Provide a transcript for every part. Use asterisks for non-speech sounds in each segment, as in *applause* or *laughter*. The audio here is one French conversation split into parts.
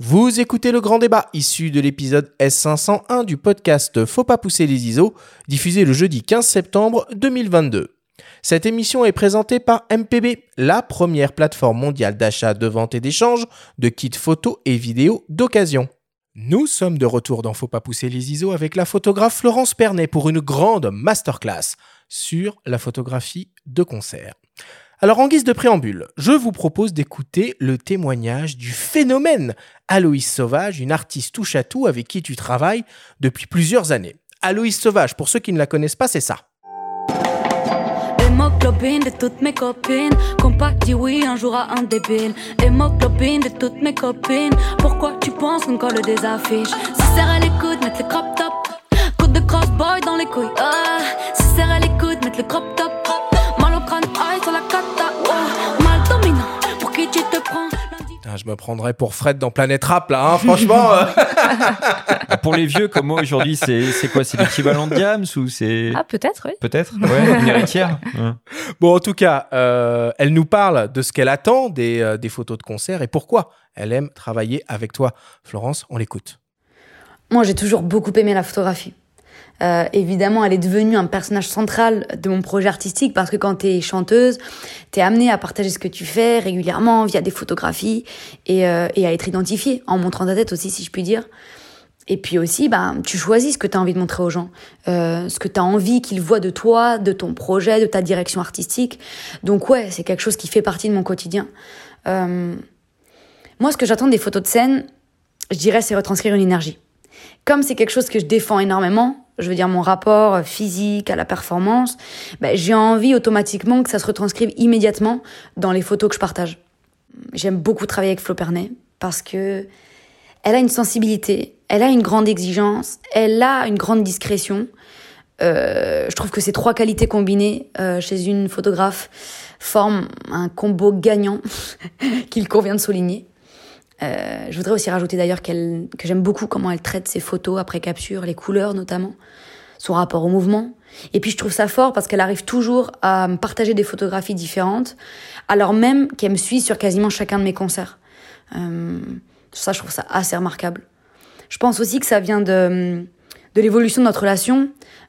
Vous écoutez le grand débat issu de l'épisode S501 du podcast Faut pas pousser les ISO, diffusé le jeudi 15 septembre 2022. Cette émission est présentée par MPB, la première plateforme mondiale d'achat, de vente et d'échange de kits photos et vidéos d'occasion. Nous sommes de retour dans Faut pas pousser les ISO avec la photographe Florence Pernet pour une grande masterclass sur la photographie de concert. Alors en guise de préambule, je vous propose d'écouter le témoignage du phénomène Aloïs Sauvage, une artiste touche à tout avec qui tu travailles depuis plusieurs années. Aloïs Sauvage, pour ceux qui ne la connaissent pas, c'est ça. Hémoglobine de toutes mes copines Qu'on pas dit oui un jour à un débile Hémoglobine de toutes mes copines Pourquoi tu penses qu'on colle des affiches? Si serre à l'écoute, mettre le crop top Coup de crossboy dans les couilles ah. Si serre à l'écoute, mettre le crop top pour qui tu te prends Putain, je me prendrais pour Fred dans Planète Rap là, hein, franchement. euh. *laughs* Pour les vieux comme moi aujourd'hui, c'est c'est quoi? C'est l'équivalent de Diams ou c'est Ah, peut-être, oui. peut-être? Ouais, une héritière. Ouais. *laughs* bon, en tout cas, euh, elle nous parle de ce qu'elle attend des, euh, des photos de concert et pourquoi elle aime travailler avec toi. Florence, on l'écoute. Moi, j'ai toujours beaucoup aimé la photographie. Euh, évidemment, elle est devenue un personnage central de mon projet artistique parce que quand tu es chanteuse, tu es amenée à partager ce que tu fais régulièrement via des photographies et, euh, et à être identifiée en montrant ta tête aussi, si je puis dire. Et puis aussi, bah, tu choisis ce que tu as envie de montrer aux gens, euh, ce que tu as envie qu'ils voient de toi, de ton projet, de ta direction artistique. Donc ouais, c'est quelque chose qui fait partie de mon quotidien. Euh, moi, ce que j'attends des photos de scène, je dirais, c'est retranscrire une énergie. Comme c'est quelque chose que je défends énormément, je veux dire mon rapport physique à la performance, ben, j'ai envie automatiquement que ça se retranscrive immédiatement dans les photos que je partage. J'aime beaucoup travailler avec Flo Pernet parce que elle a une sensibilité, elle a une grande exigence, elle a une grande discrétion. Euh, je trouve que ces trois qualités combinées euh, chez une photographe forment un combo gagnant *laughs* qu'il convient de souligner. Euh, je voudrais aussi rajouter d'ailleurs qu'elle, que j'aime beaucoup comment elle traite ses photos après capture, les couleurs notamment, son rapport au mouvement. Et puis je trouve ça fort parce qu'elle arrive toujours à me partager des photographies différentes, alors même qu'elle me suit sur quasiment chacun de mes concerts. Euh, ça, je trouve ça assez remarquable. Je pense aussi que ça vient de, de l'évolution de notre relation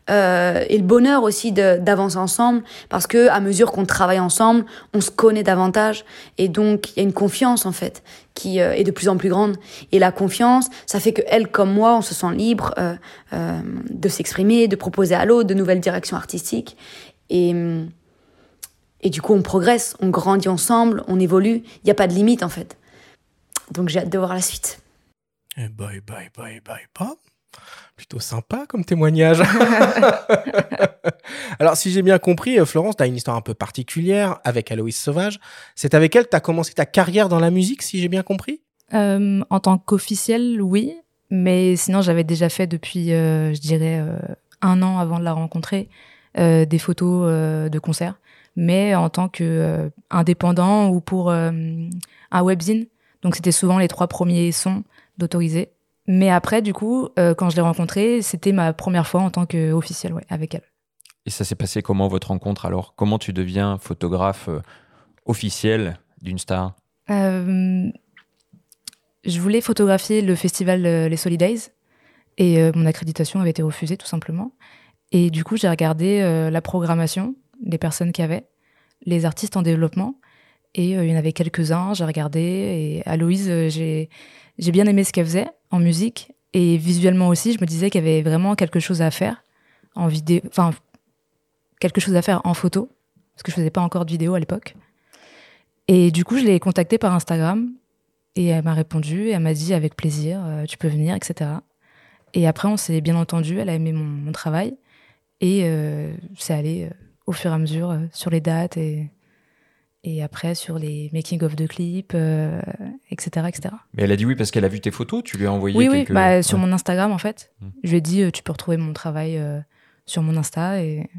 euh, et le bonheur aussi d'avancer ensemble parce que à mesure qu'on travaille ensemble, on se connaît davantage et donc il y a une confiance en fait qui euh, est de plus en plus grande et la confiance, ça fait que elle comme moi, on se sent libre euh, de s'exprimer, de proposer à l'autre de nouvelles directions artistiques et et du coup on progresse, on grandit ensemble, on évolue, il n'y a pas de limite en fait. Donc j'ai hâte de voir la suite. Eh bye, bye, bye, bye, pas. Plutôt sympa comme témoignage. *laughs* Alors, si j'ai bien compris, euh, Florence, tu as une histoire un peu particulière avec Aloïs Sauvage. C'est avec elle que tu as commencé ta carrière dans la musique, si j'ai bien compris? Euh, en tant qu'officiel, oui. Mais sinon, j'avais déjà fait depuis, euh, je dirais, euh, un an avant de la rencontrer, euh, des photos euh, de concert. Mais en tant que euh, indépendant ou pour euh, un webzine. Donc, c'était souvent les trois premiers sons d'autorisé. Mais après, du coup, euh, quand je l'ai rencontrée, c'était ma première fois en tant qu'officiel, ouais, avec elle. Et ça s'est passé comment votre rencontre alors? Comment tu deviens photographe euh, officiel d'une star? Euh, je voulais photographier le festival Les Solidays et mon accréditation avait été refusée tout simplement. Et du coup, j'ai regardé la programmation, les personnes qu'il y avait, les artistes en développement. Et il y en avait quelques-uns, j'ai regardé. Et Aloïse, j'ai j'ai bien aimé ce qu'elle faisait en musique. Et visuellement aussi, je me disais qu'il y avait vraiment quelque chose à faire en vidéo, enfin, quelque chose à faire en photo, parce que je faisais pas encore de vidéo à l'époque. Et du coup, je l'ai contactée par Instagram et elle m'a répondu et elle m'a dit avec plaisir, euh, tu peux venir, etc. Et après, on s'est bien entendu, elle a aimé mon, travail et euh, c'est allé euh, au fur et à mesure sur les dates et, et après sur les making-of de clips, euh, etc., etc. Mais elle a dit oui parce qu'elle a vu tes photos, tu lui as envoyé Oui, oui, quelques... bah, sur mon Instagram en fait. Mm. Je lui ai dit, euh, tu peux retrouver mon travail euh, sur mon Insta et,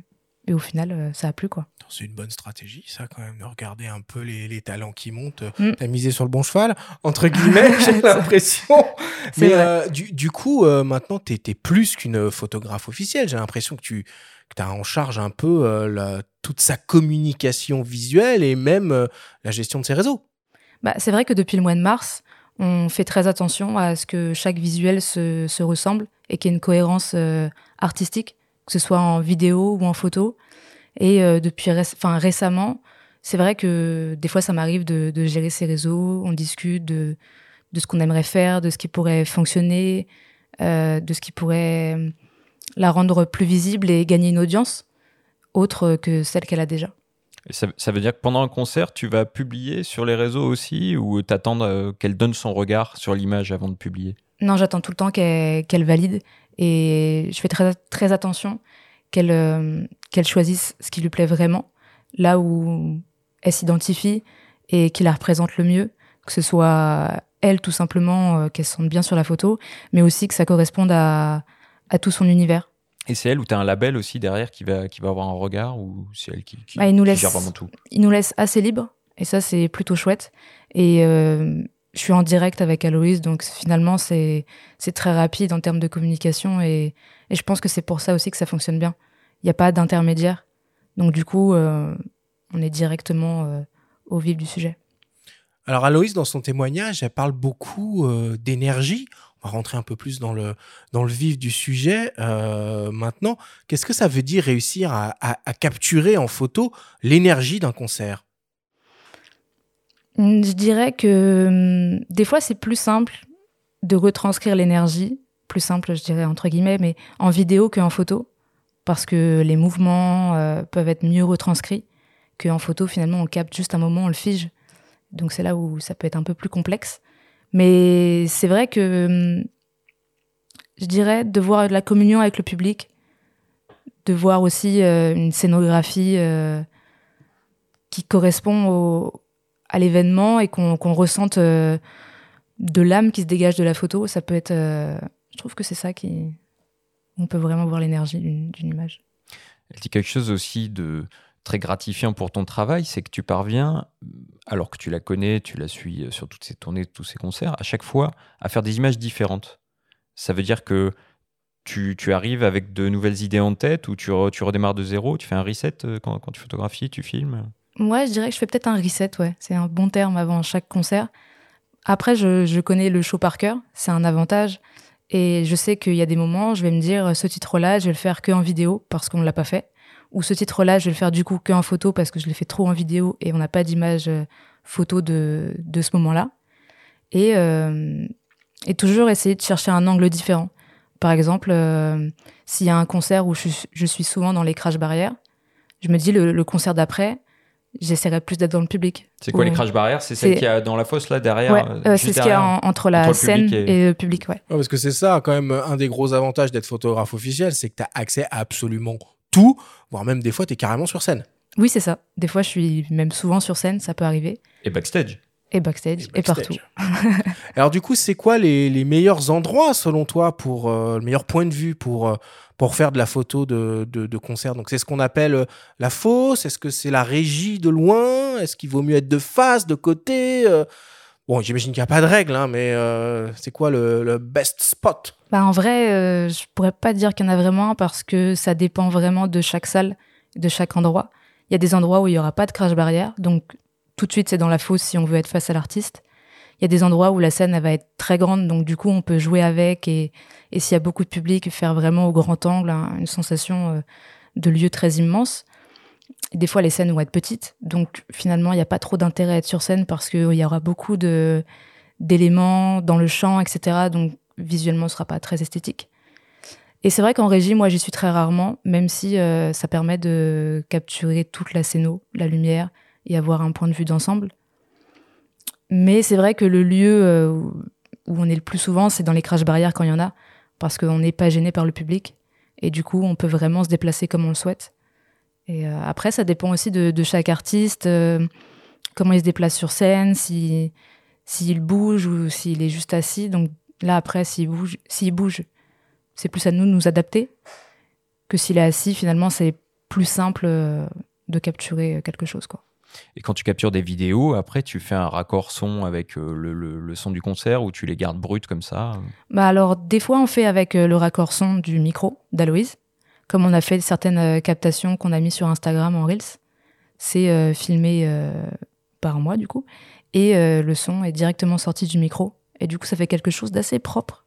et au final, ça a plu quoi. C'est une bonne stratégie, ça, quand même, de regarder un peu les, les talents qui montent. Mm. T'as misé sur le bon cheval, entre guillemets, *laughs* j'ai *laughs* l'impression. Mais euh, du, du coup, euh, maintenant, t'es es plus qu'une photographe officielle. J'ai l'impression que tu que as en charge un peu euh, toute sa communication visuelle et même euh, la gestion de ses réseaux. Bah, c'est vrai que depuis le mois de mars, On fait très attention à ce que chaque visuel se, se ressemble et qu'il y ait une cohérence euh, artistique, que ce soit en vidéo ou en photo. Et depuis récemment, c'est vrai que des fois, ça m'arrive de, gérer ces réseaux. On discute de, ce qu'on aimerait faire, de ce qui pourrait fonctionner, de ce qui pourrait la rendre plus visible et gagner une audience autre que celle qu'elle a déjà. ça, ça, veut dire que pendant un concert, tu vas publier sur les réseaux aussi ou t'attends euh, qu'elle donne son regard sur l'image avant de publier? Non, j'attends tout le temps qu'elle valide et je fais très, très attention qu'elle euh, qu'elle choisisse ce qui lui plaît vraiment, là où elle s'identifie et qui la représente le mieux, que ce soit elle tout simplement, euh, qu'elle se sente bien sur la photo, mais aussi que ça corresponde à, à tout son univers. Et c'est elle ou tu as un label aussi derrière qui va, qui va avoir un regard ou c'est elle qui, qui, bah, il nous laisse, gère vraiment tout? Il nous laisse assez libre et ça c'est plutôt chouette. Et euh, je suis en direct avec Aloïse donc finalement c'est très rapide en termes de communication et, et je pense que c'est pour ça aussi que ça fonctionne bien. Il n'y a pas d'intermédiaire. Donc du coup, euh, on est directement euh, au vif du sujet. Alors Aloïse, dans son témoignage, elle parle beaucoup euh, d'énergie. Rentrer un peu plus dans le, dans le vif du sujet euh, maintenant. Qu'est-ce que ça veut dire réussir à, capturer en photo l'énergie d'un concert? Je dirais que hum, des fois c'est plus simple de retranscrire l'énergie, plus simple je dirais entre guillemets, mais en vidéo qu'en photo, parce que les mouvements euh, peuvent être mieux retranscrits qu'en photo finalement on capte juste un moment, on le fige. Donc c'est là où ça peut être un peu plus complexe. Mais c'est vrai que hum, je dirais de voir la communion avec le public, de voir aussi euh, une scénographie euh, qui correspond au, à l'événement et qu'on qu ressente euh, de l'âme qui se dégage de la photo. Ça peut être. je trouve que c'est ça qui. On peut vraiment voir l'énergie d'une image. Elle dit quelque chose aussi de très gratifiant pour ton travail, c'est que tu parviens, alors que tu la connais, tu la suis sur toutes ses tournées, tous ses concerts, à chaque fois à faire des images différentes. Ça veut dire que tu, arrives avec de nouvelles idées en tête ou tu, re, tu redémarres de zéro, tu fais un reset euh, quand, tu photographies, tu filmes? Ouais, je dirais que je fais peut-être un reset, ouais. C'est un bon terme avant chaque concert. Après, je, je connais le show par cœur, c'est un avantage. Et je sais qu'il y a des moments, je vais me dire, ce titre-là, je vais le faire que en vidéo parce qu'on ne l'a pas fait. Ou ce titre-là, je vais le faire du coup que en photo parce que je l'ai fait trop en vidéo et on n'a pas d'image photo de, de ce moment-là. Et, euh, et toujours essayer de chercher un angle différent. Par exemple, euh, s'il y a un concert où je, je, suis souvent dans les crash barrières, je me dis le, le concert d'après, j'essaierai plus d'être dans le public. C'est quoi les crash barrières? C'est celle qu'il y a dans la fosse là derrière ouais, euh, C'est ce qu'il y a en, entre la entre scène et... et... le public, ouais. ouais parce que c'est ça quand même un des gros avantages d'être photographe officiel, c'est que tu as accès à absolument tout, voire même des fois tu es carrément sur scène. Oui, c'est ça. Des fois je suis même souvent sur scène, ça peut arriver. Et backstage et backstage, et, backstage. et partout. *laughs* Alors du coup, c'est quoi les, les, meilleurs endroits selon toi pour euh, le meilleur point de vue pour euh, pour faire de la photo de, de, de concert? Donc c'est ce qu'on appelle euh, la fosse. Est-ce que c'est la régie de loin? Est-ce qu'il vaut mieux être de face, de côté euh? Bon, j'imagine qu'il n'y a pas de règle, hein, mais euh, c'est quoi le, le, best spot? Bah, En vrai, je pourrais pas dire qu'il y en a vraiment parce que ça dépend vraiment de chaque salle, de chaque endroit. Il y a des endroits où il y aura pas de crash barrière, donc tout de suite c'est dans la fosse si on veut être face à l'artiste. Il y a des endroits où la scène elle va être très grande, donc du coup on peut jouer avec et, s'il y a beaucoup de public, faire vraiment au grand angle une sensation euh, de lieu très immense. Des fois les scènes vont être petites, donc finalement il n'y a pas trop d'intérêt à être sur scène parce qu'il y aura beaucoup de d'éléments dans le champ, etc. Donc visuellement ce sera pas très esthétique. Et c'est vrai qu'en régie, moi j'y suis très rarement, même si euh, ça permet de capturer toute la scéno, la lumière, et avoir un point de vue d'ensemble. Mais c'est vrai que le lieu euh, où on est le plus souvent, c'est dans les crash barrières quand il y en a, parce qu'on n'est pas gêné par le public. Et du coup, on peut vraiment se déplacer comme on le souhaite. Et euh, après, ça dépend aussi de, chaque artiste, comment il se déplace sur scène, s'il si, bouge ou s'il est juste assis. Donc là, après, s'il bouge, s'il bouge, c'est plus à nous de nous adapter que s'il est assis. Finalement, c'est plus simple de capturer quelque chose, quoi. Et quand tu captures des vidéos, après, tu fais un raccord son avec euh, le, le, le, son du concert ou tu les gardes brutes comme ça bah Alors, des fois, on fait avec euh, le raccord son du micro d'Aloïse, comme on a fait certaines euh, captations qu'on a mis sur Instagram en Reels. C'est euh, filmé euh, par moi, du coup. Et le son est directement sorti du micro. Et du coup, ça fait quelque chose d'assez propre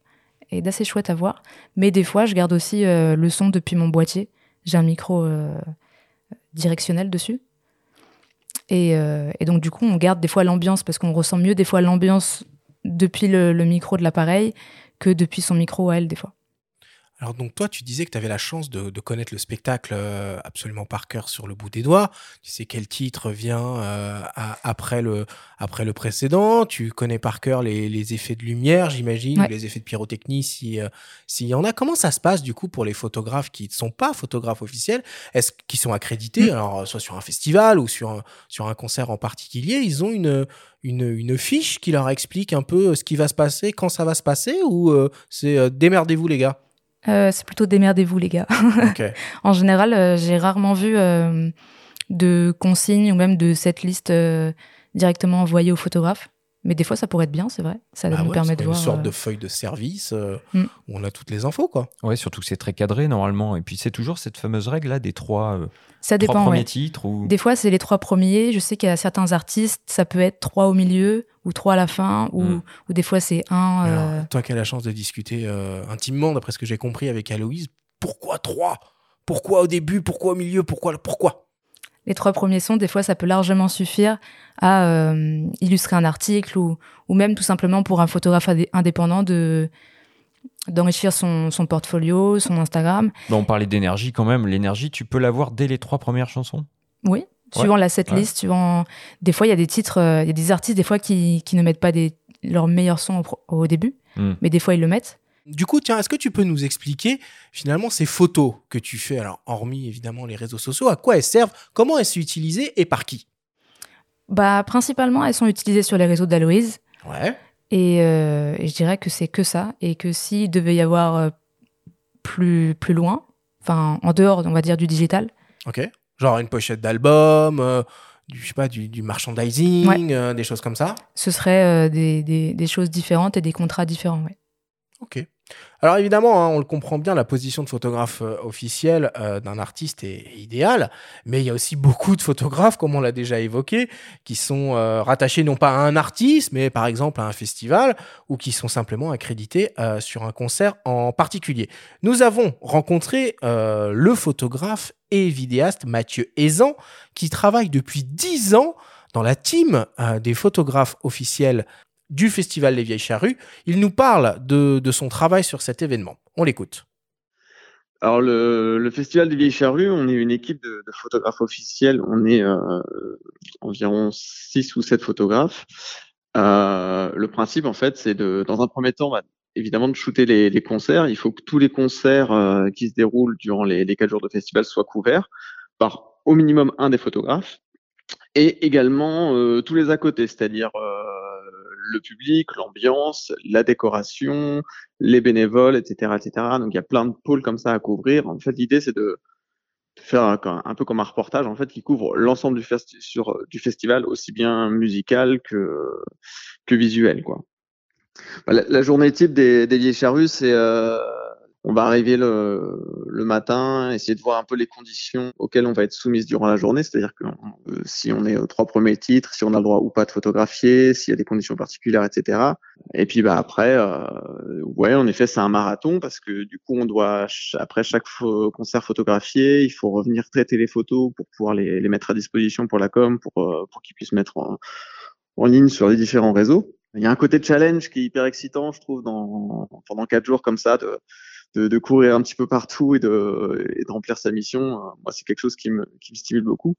et d'assez chouette à voir. Mais des fois, je garde aussi euh, le son depuis mon boîtier. J'ai un micro euh, directionnel dessus. Et, euh, et donc, du coup, on garde des fois l'ambiance parce qu'on ressent mieux des fois l'ambiance depuis le, le micro de l'appareil que depuis son micro à elle, des fois. Alors donc toi, tu disais que tu avais la chance de, de connaître le spectacle euh, absolument par cœur sur le bout des doigts. Tu sais quel titre vient euh, à- après, le, après le précédent. Tu connais par cœur les, les effets de lumière, j'imagine, Ouais. ou les effets de pyrotechnie si, euh, s'il y en a. Comment ça se passe du coup pour les photographes qui ne sont pas photographes officiels? Est-ce qu'ils sont accrédités Mm. Alors soit sur un festival ou sur un, sur un concert en particulier, ils ont une, une, une fiche qui leur explique un peu ce qui va se passer, quand ça va se passer, ou euh, c'est euh, démerdez-vous les gars? Euh, c'est plutôt démerdez-vous, les gars. *laughs* En général, euh, j'ai rarement vu euh, de consignes ou même de cette liste directement envoyées au photographe. Mais des fois, ça pourrait être bien, c'est vrai. Ça Bah nous ouais, permet c'est de une voir. sorte euh, de feuille de service euh, Mm. où on a toutes les infos, quoi. Ouais, surtout que c'est très cadré normalement. Et puis c'est toujours cette fameuse règle là des trois, euh, Ça trois dépend, premiers ouais. titres. Ou... Des fois, c'est les trois premiers. Je sais qu'il y a certains artistes, ça peut être trois au milieu ou trois à la fin, ou, Mm. ou des fois c'est un. Alors, toi qui as la chance de discuter euh, intimement, d'après ce que j'ai compris avec Aloïse, pourquoi trois? Pourquoi au début? Pourquoi au milieu? Pourquoi Pourquoi? Les trois premiers sons, des fois, ça peut largement suffire à euh, illustrer un article ou, ou même tout simplement pour un photographe indé- indépendant de d'enrichir son, son portfolio, son Instagram. Bon, on parlait d'énergie quand même. L'énergie, tu peux l'avoir dès les trois premières chansons? Oui, suivant la setlist, suivant. Des fois, il y a des titres, euh, il y a des artistes des fois qui, qui ne mettent pas des, leurs meilleurs sons au, début, Mm. mais des fois ils le mettent. Du coup, tiens, est-ce que tu peux nous expliquer finalement ces photos que tu fais Alors, hormis évidemment les réseaux sociaux, à quoi elles servent Comment elles sont utilisées et par qui? Bah, principalement, elles sont utilisées sur les réseaux d'Aloïse. Ouais. Et, euh, et je dirais que c'est que ça. Et que s'il devait y avoir euh, plus, plus loin, enfin, en dehors, on va dire, du digital, Ok. Genre une pochette d'album, euh, du, je sais pas, du, du merchandising, Ouais. euh, des choses comme ça? ce serait euh, des, des, des choses différentes et des contrats différents. ouais. Ok. Alors évidemment, hein, on le comprend bien, la position de photographe euh, officiel euh, d'un artiste est, idéale, mais il y a aussi beaucoup de photographes, comme on l'a déjà évoqué, qui sont euh, rattachés non pas à un artiste, mais par exemple à un festival, ou qui sont simplement accrédités euh, sur un concert en particulier. Nous avons rencontré le photographe et vidéaste Mathieu Aizan, qui travaille depuis 10 ans dans la team des photographes officiels du Festival Les Vieilles Charrues. Il nous parle de, de son travail sur cet événement. On l'écoute. Alors le, le Festival des Vieilles Charrues, on est une équipe de, photographes officiels. On est euh, environ six ou sept photographes. Euh, le principe, en fait, c'est de, dans un premier temps, bah, évidemment, de shooter les, concerts. Il faut que tous les concerts euh, qui se déroulent durant les, les quatre jours de festival soient couverts par au minimum un des photographes et également tous les à côté, c'est-à-dire le public, l'ambiance, la décoration, les bénévoles, etc., etc. Donc il y a plein de pôles comme ça à couvrir. En fait, l'idée c'est de faire un, peu comme un reportage en fait qui couvre l'ensemble du, festival, aussi bien musical que que visuel, quoi. Bah, La, la, journée type des, des vieilles charrues, c'est euh, on va arriver le, le, matin, essayer de voir un peu les conditions auxquelles on va être soumise durant la journée, c'est-à-dire que euh, si on est aux trois premiers titres, si on a le droit ou pas de photographier, s'il y a des conditions particulières, etc. Et puis bah après, euh, ouais, en effet, c'est un marathon parce que du coup, on doit après chaque concert photographier, il faut revenir traiter les photos pour pouvoir les, les mettre à disposition pour la com, pour euh, pour qu'ils puissent mettre en, en ligne sur les différents réseaux. Il y a un côté challenge qui est hyper excitant, je trouve, dans, pendant quatre jours comme ça, de, de, de courir un petit peu partout et de, et de remplir sa mission. Moi, c'est quelque chose qui me, qui me stimule beaucoup.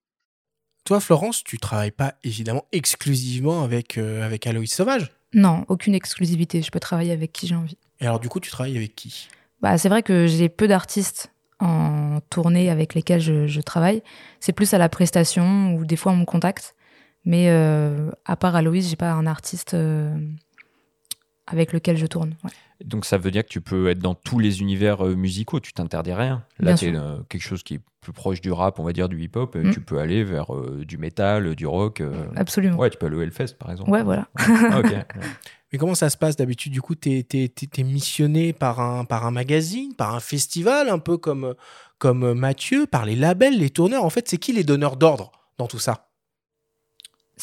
Toi, Florence, tu travailles pas évidemment exclusivement avec, euh, avec Aloïs Sauvage? Non, aucune exclusivité. Je peux travailler avec qui j'ai envie. Et alors, du coup, tu travailles avec qui? Bah, C'est vrai que j'ai peu d'artistes en tournée avec lesquels je, je travaille. C'est plus à la prestation ou des fois on me contacte. Mais euh, à part Aloïs, j'ai pas un artiste euh, avec lequel je tourne. Ouais. Donc ça veut dire que tu peux être dans tous les univers euh, musicaux, tu t'interdis rien. Là, es euh, quelque chose qui est plus proche du rap, on va dire du hip-hop, mm. tu peux aller vers euh, du métal, du rock. Absolument. Ouais, tu peux aller au Hellfest par exemple. Ouais, voilà. ah, okay. *laughs* ouais. Mais comment ça se passe d'habitude? Du coup, tu es, es, es, missionné par un, par un magazine, par un festival, un peu comme, comme Mathieu, par les labels, les tourneurs. En fait, c'est qui les donneurs d'ordre dans tout ça?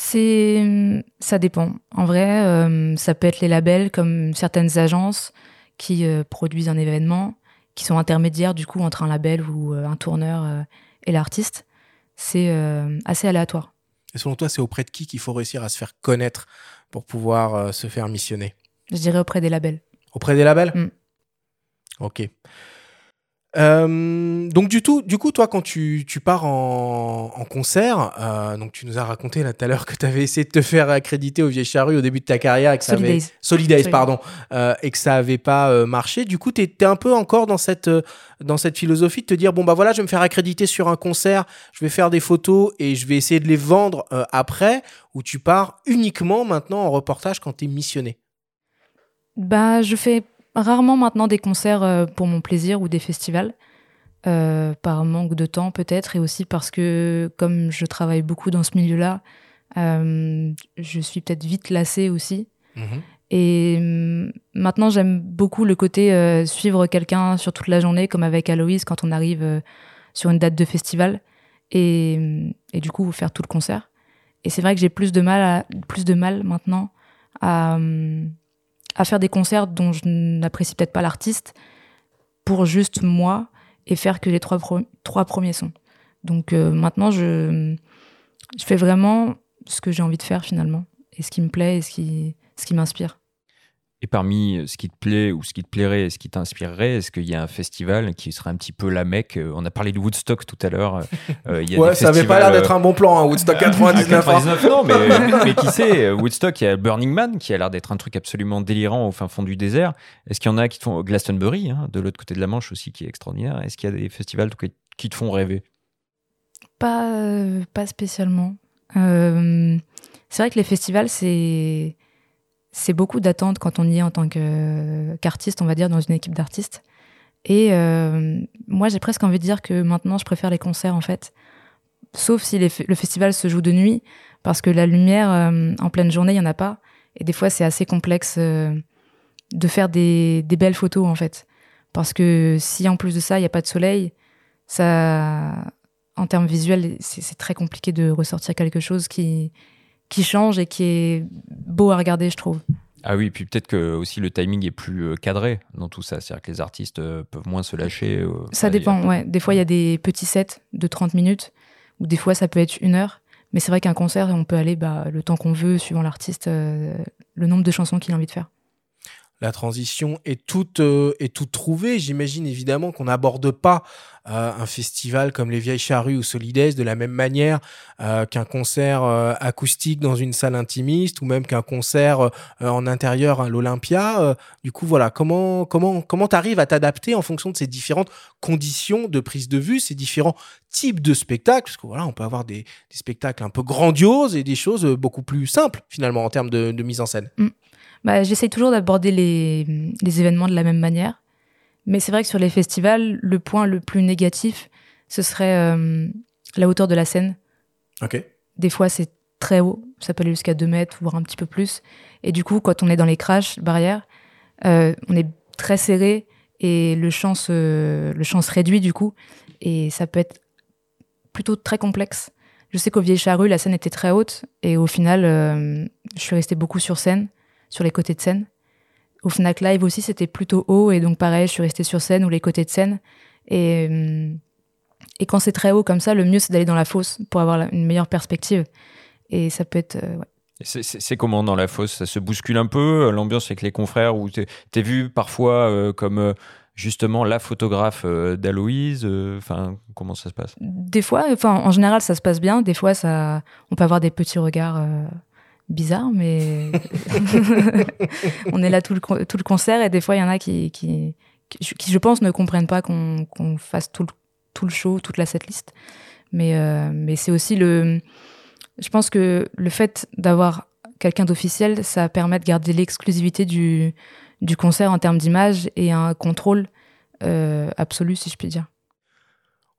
C'est, ça dépend. En vrai, euh, ça peut être les labels comme certaines agences qui euh, produisent un événement, qui sont intermédiaires du coup entre un label ou euh, un tourneur et l'artiste. C'est assez aléatoire. Et selon toi, c'est auprès de qui qu'il faut réussir à se faire connaître pour pouvoir se faire missionner? Je dirais auprès des labels. Auprès des labels? Mm. Ok. Euh, donc du, tout, du coup, toi, quand tu, tu pars en, en concert, euh, donc tu nous as raconté là tout à l'heure que tu avais essayé de te faire accréditer au Vieille Charrue au début de ta carrière et que ça avait. Solidays, Solidays. pardon, euh, et que ça avait pas marché. Du coup, tu es, un peu encore dans cette dans cette philosophie de te dire bon bah voilà, je vais me faire accréditer sur un concert, je vais faire des photos et je vais essayer de les vendre après. Ou tu pars uniquement maintenant en reportage quand tu es missionné? Bah, je fais rarement maintenant des concerts euh, pour mon plaisir ou des festivals, euh, par manque de temps peut-être, et aussi parce que comme je travaille beaucoup dans ce milieu-là, euh, je suis peut-être vite lassée aussi. Mhm. Et hum, maintenant, j'aime beaucoup le côté suivre quelqu'un sur toute la journée, comme avec Aloïse quand on arrive sur une date de festival, et, hum, et du coup faire tout le concert. Et c'est vrai que j'ai plus de mal, à, plus de mal maintenant à, hum, à faire des concerts dont je n'apprécie peut-être pas l'artiste pour juste moi et faire que les trois, trois premiers sons. Donc euh, maintenant, je, je fais vraiment ce que j'ai envie de faire finalement, et ce qui me plaît et ce qui, ce qui m'inspire. Et parmi ce qui te plaît ou ce qui te plairait et ce qui t'inspirerait, est-ce qu'il y a un festival qui serait un petit peu la mecque? Euh, On a parlé de Woodstock tout à l'heure. Euh, il y a Ouais, des ça avait pas l'air d'être euh, un bon plan, hein, Woodstock *laughs* 99. hein. 99, non, mais, mais qui sait, euh, Woodstock, il y a Burning Man qui a l'air d'être un truc absolument délirant au fin fond du désert. Est-ce qu'il y en a qui te font Glastonbury, hein, de l'autre côté de la Manche aussi, qui est extraordinaire Est-ce qu'il y a des festivals qui- qui te font rêver? Pas, euh, pas spécialement. Euh, c'est vrai que les festivals, c'est c'est beaucoup d'attentes quand on y est en tant qu'artiste, on va dire, dans une équipe d'artistes. Et euh, moi, j'ai presque envie de dire que maintenant, je préfère les concerts, en fait. Sauf si le festival se joue de nuit, parce que la lumière, euh, en pleine journée, il n'y en a pas. Et des fois, c'est assez complexe euh, de faire des, belles photos, en fait. Parce que si, en plus de ça, il n'y a pas de soleil, ça, en termes visuels, c'est très compliqué de ressortir quelque chose qui, qui change et qui est beau à regarder, je trouve. Ah oui, puis peut-être que aussi le timing est plus euh, cadré dans tout ça. C'est-à-dire que les artistes euh, peuvent moins se lâcher. euh, Ça dépend, ouais. Des fois, il y a des petits sets de 30 minutes, ou des fois, ça peut être une heure. Mais c'est vrai qu'un concert, on peut aller bah, le temps qu'on veut, suivant l'artiste, euh, le nombre de chansons qu'il a envie de faire. La transition est toute, euh, est toute trouvée. J'imagine évidemment qu'on n'aborde pas euh, un festival comme les Vieilles Charrues ou Solidays de la même manière euh, qu'un concert acoustique dans une salle intimiste ou même qu'un concert en intérieur à l'Olympia. Du coup, voilà, comment comment comment t'arrives à t'adapter en fonction de ces différentes conditions de prise de vue, ces différents types de spectacles, parce que voilà, on peut avoir des, spectacles un peu grandioses et des choses beaucoup plus simples finalement en termes de, de mise en scène. Bah, J'essaye toujours d'aborder les, les événements de la même manière. Mais c'est vrai que sur les festivals, le point le plus négatif, ce serait euh, la hauteur de la scène. Ok. Des fois, c'est très haut. Ça peut aller jusqu'à 2 mètres, voire un petit peu plus. Et du coup, quand on est dans les crashs, barrières, euh, on est très serré et le champ, se, le champ se réduit du coup. Et ça peut être plutôt très complexe. Je sais qu'au Vieille Charrue, la scène était très haute. Et au final, euh, je suis restée beaucoup sur scène, sur les côtés de scène. Au Fnac Live aussi, c'était plutôt haut. Et donc, pareil, je suis restée sur scène ou les côtés de scène. Et, euh, et quand c'est très haut comme ça, le mieux, c'est d'aller dans la fosse pour avoir une meilleure perspective. Et ça peut être. euh, ouais. C'est- comment dans la fosse? Ça se bouscule un peu euh, L'ambiance avec les confrères Ou t'es vu parfois euh, comme euh, justement la photographe euh, d'Aloïse Enfin, comment ça se passe? Des fois, enfin, en général, ça se passe bien. Des fois, ça, on peut avoir des petits regards bizarres, mais *laughs* on est là tout le, tout le concert et des fois, il y en a qui, qui, qui, qui, je pense, ne comprennent pas qu'on qu'on fasse tout le, tout le show, toute la setlist. Mais, euh, mais c'est aussi le. Je pense que le fait d'avoir quelqu'un d'officiel, ça permet de garder l'exclusivité du, du concert en termes d'image et un contrôle euh, absolu, si je puis dire.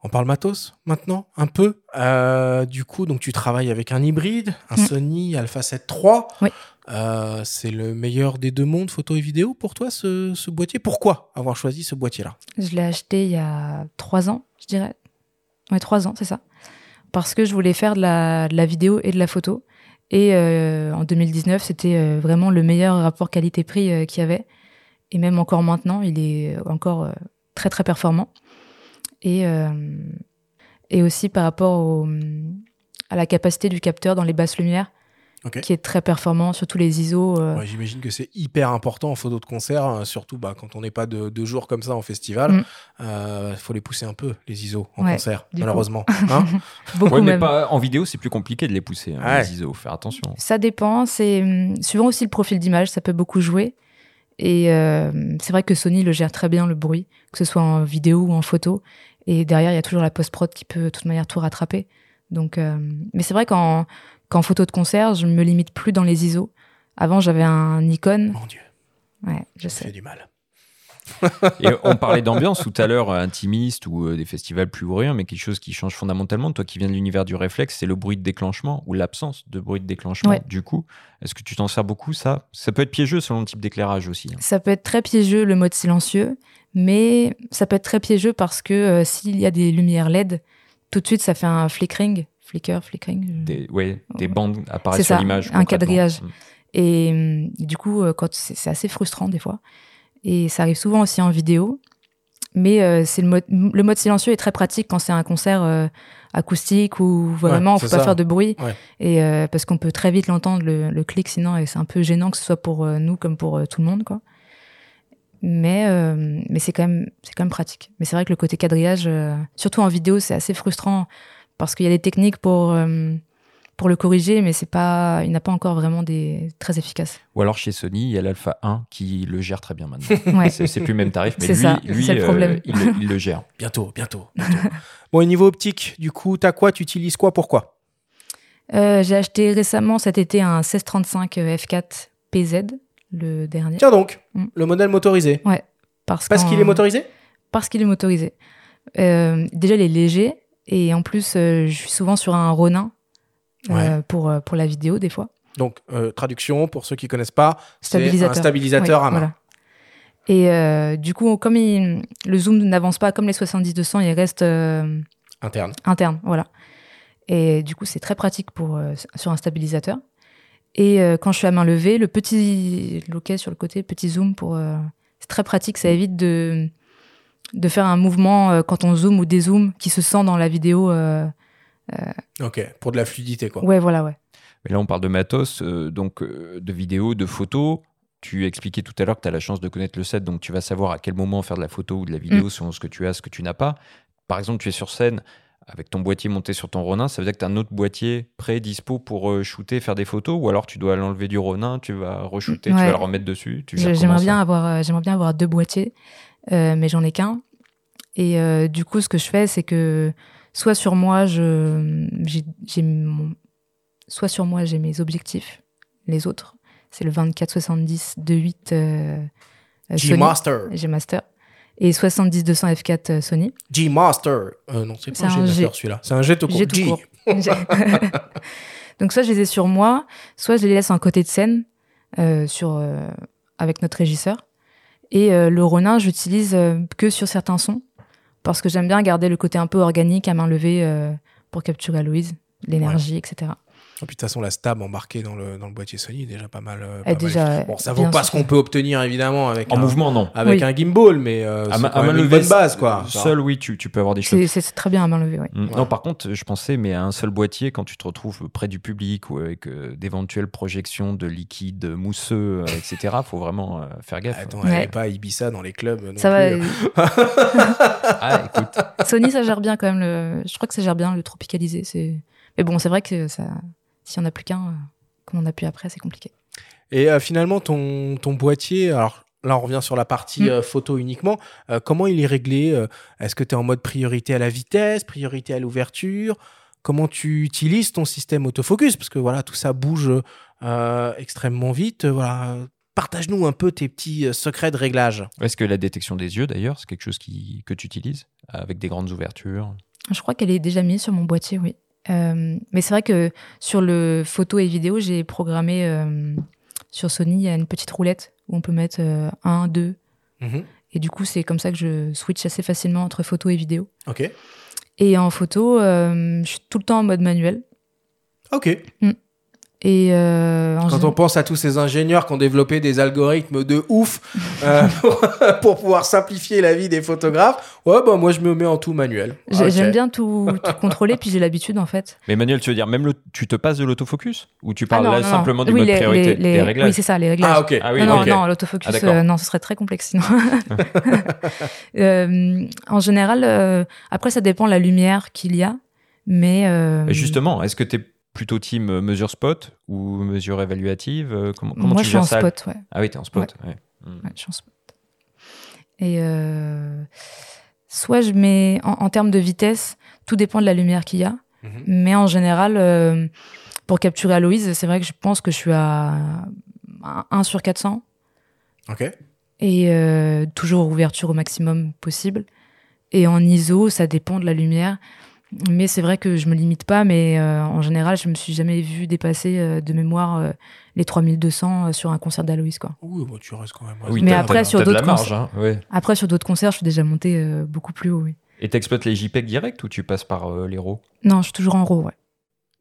On parle matos maintenant, un peu. Euh, du coup, donc tu travailles avec un hybride, un Mm. Sony Alpha 7 III. Oui. Euh, c'est le meilleur des deux mondes, photo et vidéo, pour toi, ce, ce boîtier? Pourquoi avoir choisi ce boîtier-là? Je l'ai acheté il y a trois ans, je dirais. Ouais, trois ans, c'est ça. Parce que je voulais faire de la, de la vidéo et de la photo. Et euh, en 2019, c'était vraiment le meilleur rapport qualité-prix qu'il y avait. Et même encore maintenant, il est encore très très performant. Et, euh, et aussi par rapport au, à la capacité du capteur dans les basses lumières, qui est très performant, surtout les ISO. euh, Ouais, J'imagine que c'est hyper important en photo de concert, euh, surtout bah, quand on n'est pas de, de jours comme ça en festival. Mm. Il faut les pousser un peu, les ISO, en Ouais, concert, malheureusement. *laughs* Hein beaucoup Ouais, mais même. pas, en vidéo, c'est plus compliqué de les pousser, hein, Ouais. les ISO. Faire attention. Ça dépend, c'est hum, suivant aussi le profil d'image, ça peut beaucoup jouer. Et euh, c'est vrai que Sony le gère très bien le bruit, que ce soit en vidéo ou en photo. Et derrière, il y a toujours la post-prod qui peut de toute manière tout rattraper. Donc, euh, mais c'est vrai qu'en qu'en photo de concert, je me limite plus dans les ISO. Avant, j'avais un Nikon. Mon Dieu, Ouais, je ça fait du mal. *laughs* Et on parlait d'ambiance tout à l'heure, euh, intimiste ou euh, des festivals plus bruyants, mais quelque chose qui change fondamentalement. Toi qui viens de l'univers du réflexe, c'est le bruit de déclenchement ou l'absence de bruit de déclenchement. Ouais. Du coup, est-ce que tu t'en sers beaucoup ça? Ça peut être piégeux selon le type d'éclairage aussi. hein. Ça peut être très piégeux le mode silencieux, mais ça peut être très piégeux parce que euh, s'il y a des lumières LED, tout de suite ça fait un flickering, flicker, flickering. Des, ouais, des bandes apparaissent C'est sur ça, l'image. un quadrillage. Mm. Et, hum, du coup, quand c'est assez frustrant des fois. Et ça arrive souvent aussi en vidéo. Mais euh, c'est le mode, le mode silencieux est très pratique quand c'est un concert euh, acoustique où vraiment Ouais, on faut pas ça. faire de bruit. Ouais. Et euh, parce qu'on peut très vite l'entendre le, le clic sinon et c'est un peu gênant que ce soit pour euh, nous comme pour euh, tout le monde quoi. Mais euh, mais c'est quand même c'est quand même pratique. Mais c'est vrai que le côté quadrillage, euh, surtout en vidéo, c'est assez frustrant parce qu'il y a des techniques pour euh, pour le corriger, mais c'est pas, il n'a pas encore vraiment des très efficaces. Ou alors chez Sony, il y a l'Alpha 1 qui le gère très bien maintenant. *laughs* Ouais. c'est plus le même tarif, mais C'est lui, ça, lui c'est le euh, problème. il, le- il le *laughs* gère. Bientôt, bientôt. bientôt. *laughs* bon, au niveau optique, du coup, t'as quoi? Tu utilises quoi? Pourquoi? Euh, j'ai acheté récemment cet été un 1635 F4 PZ, le dernier. Tiens donc, Mm. le modèle motorisé. Parce, Parce qu'en- qu'il est motorisé? Parce qu'il est motorisé. Euh, déjà, il est léger. Et en plus, euh, je suis souvent sur un Ronin euh, pour, euh, pour la vidéo, des fois. Donc, euh, traduction, pour ceux qui connaissent pas, c'est un Stabilisateur. Oui, à main. voilà. Et euh, du coup, comme il- le zoom n'avance pas comme les 70-200, il reste euh, Interne. interne, voilà. Et du coup, c'est très pratique pour euh, sur un stabilisateur. Et quand je suis à main levée, le petit loquet sur le côté, petit zoom pour, c'est très pratique. Ça évite de de faire un mouvement quand on zoome ou dézoome qui se sent dans la vidéo. Euh, Ok, pour de la fluidité, quoi. Ouais, voilà, ouais. Mais là, on parle de matos, euh, donc euh, de vidéos, de photos. Tu expliquais tout à l'heure que tu as la chance de connaître le set, donc tu vas savoir à quel moment faire de la photo ou de la vidéo Mm. selon ce que tu as, ce que tu n'as pas. Par exemple, tu es sur scène avec ton boîtier monté sur ton Ronin, ça veut dire que tu as un autre boîtier prêt, dispo pour euh, shooter, faire des photos, ou alors tu dois l'enlever du Ronin, tu vas re-shooter, tu vas le remettre dessus. J'aimerais bien avoir, euh, j'aimerais bien avoir deux boîtiers, euh, mais j'en ai qu'un. Et euh, du coup, ce que je fais, c'est que soit sur moi, je, j'ai, j'ai mon- soit sur moi, j'ai mes objectifs, les autres, c'est le 24-70 2.8 euh, euh, Sony, G-Master. j'ai master, et 70-200 F4 euh, Sony. G-Master. Euh, non, c'est C'est pas un G. celui-là. C'est un G tout court. Tout G. court. *laughs* Donc soit je les ai sur moi, soit je les laisse en côté de scène euh, sur, avec notre régisseur. Et le Ronin, j'utilise que sur certains sons parce que j'aime bien garder le côté un peu organique à main levée euh, pour capturer Louise, l'énergie, etc. Et puis, de toute façon, la stab embarquée dans le, dans le boîtier Sony est déjà pas mal. euh, pas mal déjà. Bon, ça vaut pas ce qu'on peut obtenir, évidemment, avec En un, mouvement, non. avec Oui. un gimbal, mais euh, À quand à même main une levée, bonne base, quoi. Seul, oui, tu, tu peux avoir des choses. C'est très bien à main levée, ouais. Mm. Ouais. Non, par contre, je pensais, mais à un seul boîtier, quand tu te retrouves près du public ou avec euh, d'éventuelles projections de liquide mousseux, euh, etc., faut vraiment euh, faire gaffe. Attends, Ouais. elle est pas à Ibiza dans les clubs. Non Ça va. plus. *laughs* *laughs* Ah, écoute, Sony, ça gère bien quand même. Le... Je crois que ça gère bien le tropicalisé. C'est. Mais bon, c'est vrai que ça, s'il n'y en a plus qu'un, euh, comme on a plus après, c'est compliqué. Et euh, finalement, ton, ton boîtier, alors là, on revient sur la partie Mm. euh, photo uniquement. Euh, comment il est réglé euh, Est-ce que tu es en mode priorité à la vitesse, priorité à l'ouverture? Comment tu utilises ton système autofocus? Parce que voilà, tout ça bouge euh, extrêmement vite. Voilà. Partage-nous un peu tes petits secrets de réglage. est-ce que la détection des yeux, d'ailleurs, c'est quelque chose qui, que tu utilises avec des grandes ouvertures? Je crois qu'elle est déjà mise sur mon boîtier, oui. Euh, mais c'est vrai que sur le photo et vidéo, j'ai programmé euh, sur Sony, il y a une petite roulette où on peut mettre euh, un, deux. Mhm. Et du coup, c'est comme ça que je switch assez facilement entre photo et vidéo. Ok. Et en photo, euh, je suis tout le temps en mode manuel. Ok. Et euh, Quand on pense à tous ces ingénieurs qui ont développé des algorithmes de ouf euh, *laughs* pour, pour pouvoir simplifier la vie des photographes, ouais, bah moi je me mets en tout manuel. j'aime bien tout, tout *laughs* contrôler, puis j'ai l'habitude en fait. Mais Manuel, tu veux dire, même le, tu te passes de l'autofocus? Ou tu parles Ah non, là non, simplement non. du Oui, mode les- priorité les- les- des réglages? Oui, c'est ça, les réglages. Ah, ok. Ah oui, non, non, l'autofocus, Ah, euh, non, ce serait très complexe sinon. *laughs* Euh, en général, euh, après, ça dépend de la lumière qu'il y a, mais. euh, Justement, est-ce que tu es plutôt team euh, mesure spot ou mesure évaluative Euh, Comment, comment moi, tu je suis gères en ça spot, ouais. Ah oui, t'es en spot. ouais. Ouais, je suis en spot. Et euh, soit je mets, en, en termes de vitesse, tout dépend de la lumière qu'il y a, Mhm. mais en général, euh, pour capturer Aloïse, c'est vrai que je pense que je suis à 1 sur 400. Ok. et euh, toujours ouverture au maximum possible. Et en ISO, ça dépend de la lumière. Mais c'est vrai que je me limite pas, mais euh, en général, je me suis jamais vu dépasser euh, de mémoire euh, les 3200 euh, sur un concert d'Aloïs. Quoi. Oui, bah, tu restes quand même. Oui, Mais après, sur t'as de la d'autres marge. Hein, ouais. Après, sur d'autres concerts, je suis déjà montée euh, beaucoup plus haut. Oui. Et t'exploites les JPEG direct ou tu passes par euh, les RAW Non, je suis toujours en RAW. Ouais.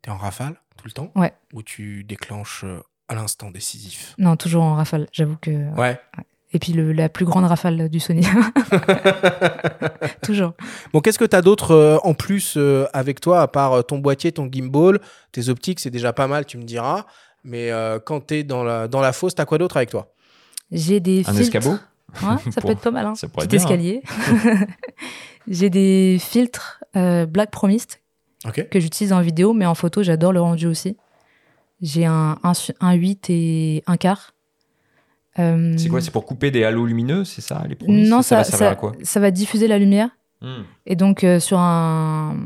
T'es en rafale tout le temps? Ouais. Ou tu déclenches euh, à l'instant décisif? Non, toujours en rafale, j'avoue que. Ouais. Et puis le- la plus grande rafale du Sony. *laughs* toujours. Bon, qu'est-ce que tu as d'autre euh, en plus euh, avec toi, à part euh, ton boîtier, ton gimbal, tes optiques, c'est déjà pas mal, tu me diras. Mais euh, quand tu es dans la, dans la fosse, tu as quoi d'autre avec toi? J'ai des Un filtres. escabeau? Ouais, ça *laughs* peut être pas mal. Hein. ça pourrait Petit être bien, escalier. *laughs* J'ai des filtres euh, Black Promised Ok. que j'utilise en vidéo, mais en photo, j'adore le rendu aussi. J'ai un, un, un 8 et un quart. Euh, C'est quoi C'est pour couper des halos lumineux, c'est ça les Non, ça, va ça, servir ça, à quoi? ça va diffuser la lumière. Hmm. Et donc, euh, sur, un,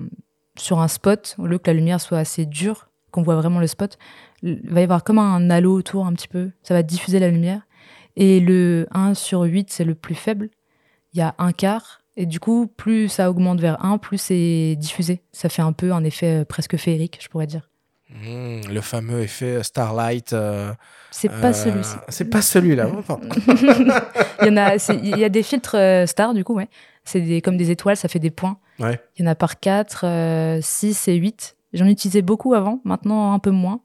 sur un spot, au lieu que la lumière soit assez dure, qu'on voit vraiment le spot, il va y avoir comme un halo autour un petit peu. Ça va diffuser la lumière. Et le 1 sur 8, c'est le plus faible. Il y a un quart. Et du coup, plus ça augmente vers 1, plus c'est diffusé. Ça fait un peu un effet euh, presque féerique, je pourrais dire. Mmh, le fameux effet Starlight. euh, C'est pas euh, celui-ci. C'est pas celui-là. *laughs* Il, y en a, il y a des filtres euh, stars, du coup, ouais. C'est des, comme des étoiles, ça fait des points. Ouais. Il y en a par 4, 6 et 8. J'en utilisais beaucoup avant, maintenant un peu moins.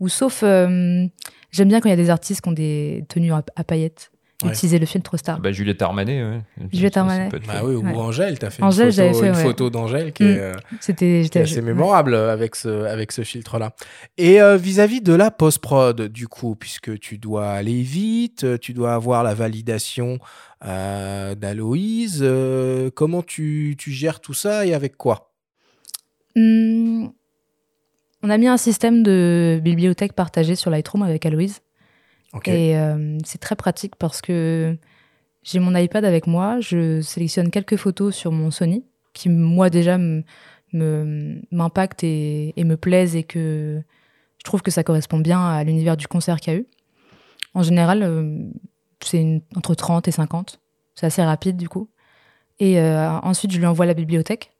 Ou sauf, euh, j'aime bien quand il y a des artistes qui ont des tenues à, à paillettes. Ouais. Utiliser le filtre star. Ah bah, Juliette Armanet, ouais. Juliette Armanet. bah oui, Ouais. ou Angèle, tu as fait Angèle, une j'avais photo, fait, une photo d'Angèle qui, Mm. est, euh, qui est assez mémorable avec ce, avec ce filtre-là. Et euh, vis-à-vis de la post-prod, du coup, puisque tu dois aller vite, euh, tu dois avoir la validation euh, d'Aloïse, euh, comment tu, tu gères tout ça et avec quoi? Hmm, on a mis un système de bibliothèque partagée sur Lightroom avec Aloïse. Et euh, c'est très pratique parce que j'ai mon iPad avec moi, je sélectionne quelques photos sur mon Sony qui, moi, déjà, m'impactent et, et me plaisent et que je trouve que ça correspond bien à l'univers du concert qu'il y a eu. En général, euh, c'est entre 30 et 50. C'est assez rapide, du coup. Et euh, ensuite, je lui envoie la bibliothèque.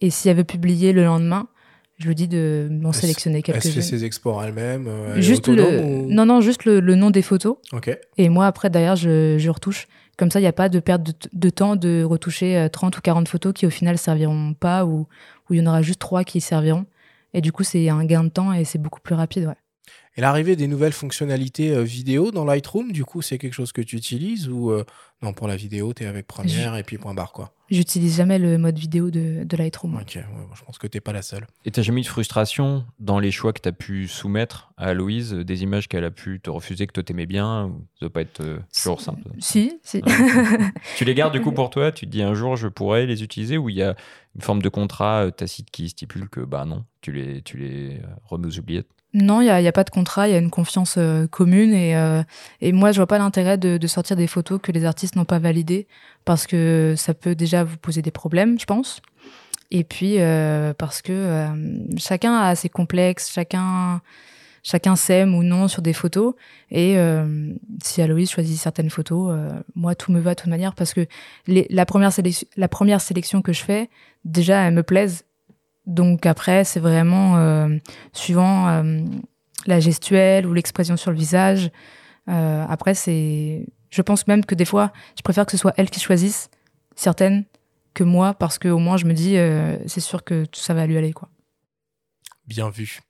Et si elle veut publier le lendemain, je lui dis de m'en Elle s- sélectionner Elle fait ses exports elle-même euh, elle Juste le... ou- Non, non, juste le, le nom des photos. Ok. Et moi, après, derrière, je, je retouche. Comme ça, il n'y a pas de perte de, de temps de retoucher euh, 30 ou 40 photos qui, au final, serviront pas ou ou il y en aura juste trois qui serviront. Et du coup, c'est un gain de temps et c'est beaucoup plus rapide. Ouais. Et l'arrivée des nouvelles fonctionnalités euh, vidéo dans Lightroom, du coup, c'est quelque chose que tu utilises ou euh, non, pour la vidéo, tu es avec Premiere et puis point barre, quoi? J'utilise jamais le mode vidéo de, de Lightroom. Ok, ouais, bon, je pense que t'es pas la seule. Et t'as jamais eu de frustration dans les choix que t'as pu soumettre à Aloïse, euh, des images qu'elle a pu te refuser, que toi t'aimais bien ou Ça doit pas être euh, toujours simple? Si, si. *laughs* tu les gardes du coup pour toi? Tu te dis un jour je pourrais les utiliser ou il y a une forme de contrat tacite qui stipule que bah non, tu les, tu les remets aux oubliettes? Non, il n'y a, y a pas de contrat, il y a une confiance euh, commune. Et, euh, et moi, je vois pas l'intérêt de, de sortir des photos que les artistes n'ont pas validées parce que ça peut déjà vous poser des problèmes, je pense. Et puis, euh, parce que euh, chacun a ses complexes, chacun, chacun s'aime ou non sur des photos. Et euh, si Aloïse choisit certaines photos, euh, moi, tout me va de toute manière parce que les, la, première sélection, la première sélection que je fais, déjà, elles me plaisent. Donc après, c'est vraiment euh, suivant euh, la gestuelle ou l'expression sur le visage. Euh, après, c'est, je pense même que des fois, je préfère que ce soit elle qui choisisse certaines que moi, parce que au moins je me dis, c'est sûr que ça va lui aller, quoi. Bien vu.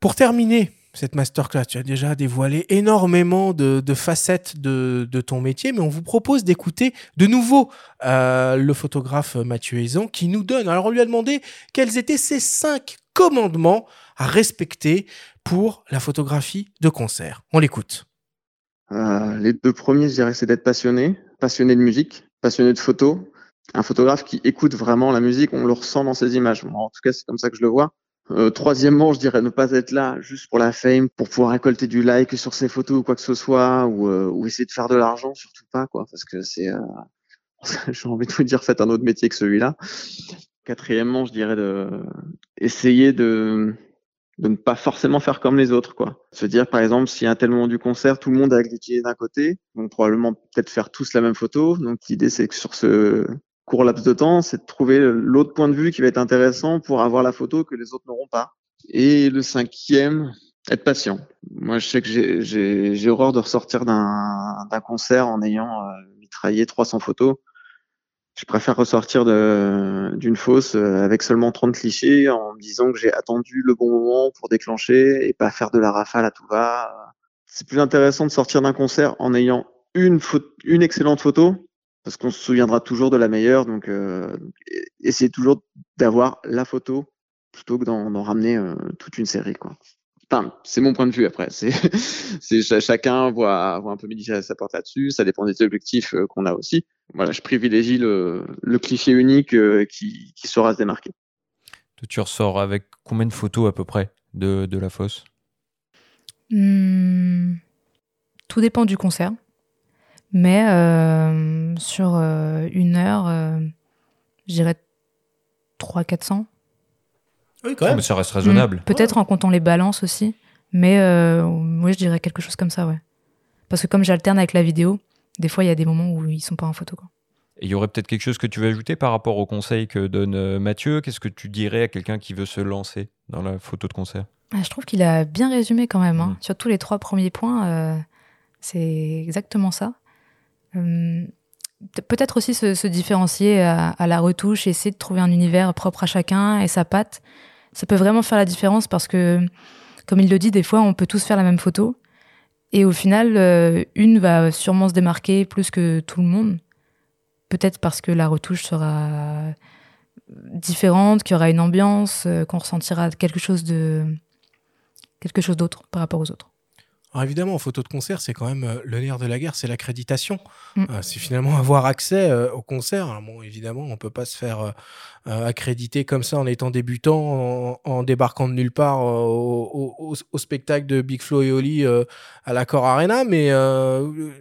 Pour terminer cette masterclass, tu as déjà dévoilé énormément de, facettes de, ton métier, mais on vous propose d'écouter de nouveau euh, le photographe Mathieu Aizan qui nous donne. Alors on lui a demandé quels étaient ces cinq commandements à respecter pour la photographie de concert. On l'écoute. Euh, les deux premiers, je dirais, c'est d'être passionné, passionné de musique, passionné de photo. Un photographe qui écoute vraiment la musique, on le ressent dans ses images. en tout cas, c'est comme ça que je le vois. Euh, troisièmement, je dirais ne pas être là juste pour la fame, pour pouvoir récolter du like sur ses photos ou quoi que ce soit, ou, euh, ou essayer de faire de l'argent, surtout pas, quoi, parce que c'est, euh, *laughs* j'ai envie de vous dire, faites un autre métier que celui-là. Quatrièmement, je dirais de essayer de de ne pas forcément faire comme les autres, quoi. Se dire, par exemple, si à un tel moment du concert, tout le monde a cliqué d'un côté, donc probablement peut-être faire tous la même photo. Donc l'idée, c'est que sur ce court laps de temps, c'est de trouver l'autre point de vue qui va être intéressant pour avoir la photo que les autres n'auront pas. Et le cinquième, être patient. Moi, je sais que j'ai horreur de ressortir d'un concert en ayant euh, mitraillé 300 photos. Je préfère ressortir d'une fosse euh, avec seulement 30 clichés en me disant que j'ai attendu le bon moment pour déclencher et pas faire de la rafale à tout va. C'est plus intéressant de sortir d'un concert en ayant une, une excellente photo parce qu'on se souviendra toujours de la meilleure. Donc, euh, essayez toujours d'avoir la photo plutôt que d'en ramener euh, toute une série, quoi. Enfin, c'est mon point de vue après. C'est, *laughs* chacun voit, voit un peu midi sa porte là-dessus. Ça dépend des objectifs euh, qu'on a aussi. Voilà, je privilégie le, le cliché unique euh, qui, qui saura se démarquer. Tu ressors avec combien de photos à peu près de, de la fosse? Hmm, Tout dépend du concert. Mais euh, sur euh, une heure, euh, je dirais 300-400. Oui, quand même. mais ça reste raisonnable. Mmh. Peut-être en comptant les balances aussi. Mais moi, je dirais quelque chose comme ça, ouais. Parce que comme j'alterne avec la vidéo, des fois, il y a des moments où ils sont pas en photo. Quoi. il y aurait peut-être quelque chose que tu veux ajouter par rapport au conseil que donne Mathieu? Qu'est-ce que tu dirais à quelqu'un qui veut se lancer dans la photo de concert? Ah, Je trouve qu'il a bien résumé quand même. Hein. Mmh. Sur tous les trois premiers points, c'est exactement ça. Euh, peut-être aussi se, différencier à, la retouche, essayer de trouver un univers propre à chacun et sa patte. Ça peut vraiment faire la différence parce que, comme il le dit, des fois, on peut tous faire la même photo. Et au final, euh, une va sûrement se démarquer plus que tout le monde. Peut-être parce que la retouche sera différente, qu'il y aura une ambiance, euh, qu'on ressentira quelque chose de quelque chose d'autre par rapport aux autres. Alors évidemment, en photo de concert, c'est quand même euh, le nerf de la guerre, c'est l'accréditation. Mm. Euh, c'est finalement avoir accès euh, au concert. Alors bon, évidemment, on peut pas se faire accréditer comme ça en étant débutant, en, débarquant de nulle part au, spectacle de Big Flo et Oli à l'Accor Arena. Mais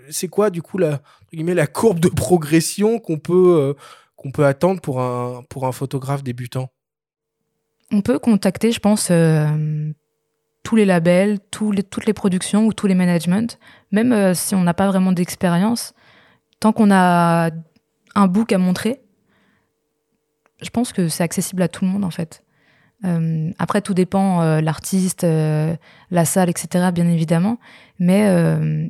c'est quoi, du coup, la, la courbe de progression qu'on peut, qu'on peut attendre pour un, pour un photographe débutant? On peut contacter, je pense tous les labels, toutes les productions ou tous les managements, même euh, si on n'a pas vraiment d'expérience, tant qu'on a un book à montrer, je pense que c'est accessible à tout le monde en fait. Euh, après, tout dépend, euh, l'artiste, la salle, etc., bien évidemment. Mais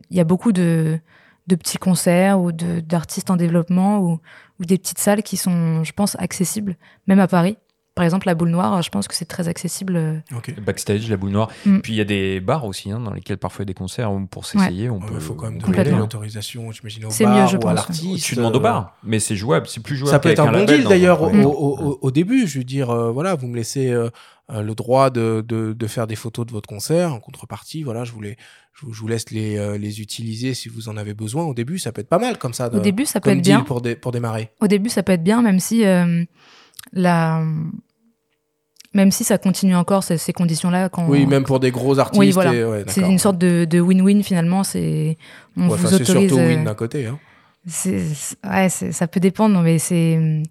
il y a beaucoup de, petits concerts ou d'artistes en développement ou, des petites salles qui sont, je pense, accessibles, même à Paris. Par exemple, la boule noire, je pense que c'est très accessible. Euh. Backstage, la boule noire. Mm. Puis il y a des bars aussi, hein, dans lesquels parfois il y a des concerts où pour s'essayer, on peut. Il faut quand même donner l'autorisation, j'imagine, au bar mieux, je ou pense, à l'artiste. Tu demandes au bar, mais c'est jouable, c'est plus jouable. Ça peut être un bon deal d'ailleurs au, début. Je veux dire, euh, voilà, vous me laissez euh, le droit de, de, faire des photos de votre concert en contrepartie. Voilà, je voulais. Je vous, laisse les, les utiliser si vous en avez besoin. Au début, ça peut être pas mal comme ça. au début, ça peut être bien. Pour, pour démarrer. Au début, ça peut être bien, même si la même si ça continue encore ces, ces conditions-là. Quand oui, même pour des gros artistes. Oui, voilà. c'est une sorte de win-win finalement. C'est on vous autorise. C'est surtout win d'un côté. Hein. ouais, ça peut dépendre, mais c'est.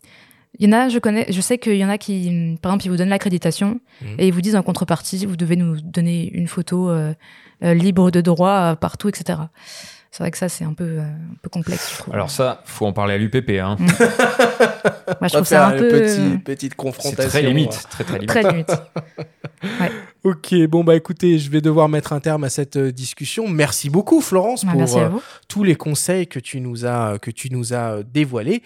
Il y en a, je connais, je sais qu'il y en a qui, par exemple, ils vous donnent l'accréditation mmh. et ils vous disent en contrepartie, vous devez nous donner une photo euh, euh, libre de droit euh, partout, etc c'est vrai que ça, c'est un peu, euh, un peu complexe, je trouve. Alors ça, faut en parler à l'UPP. Hein. Mm. Moi, je trouve ça un peu... Petit, euh, petite confrontation. C'est très limite. Très, très limite. très limite. *laughs* Ouais. Ok, bon, bah écoutez, je vais devoir mettre un terme à cette euh, discussion. Merci beaucoup, Florence, bah, pour tous les conseils que tu nous as, que tu nous as dévoilés.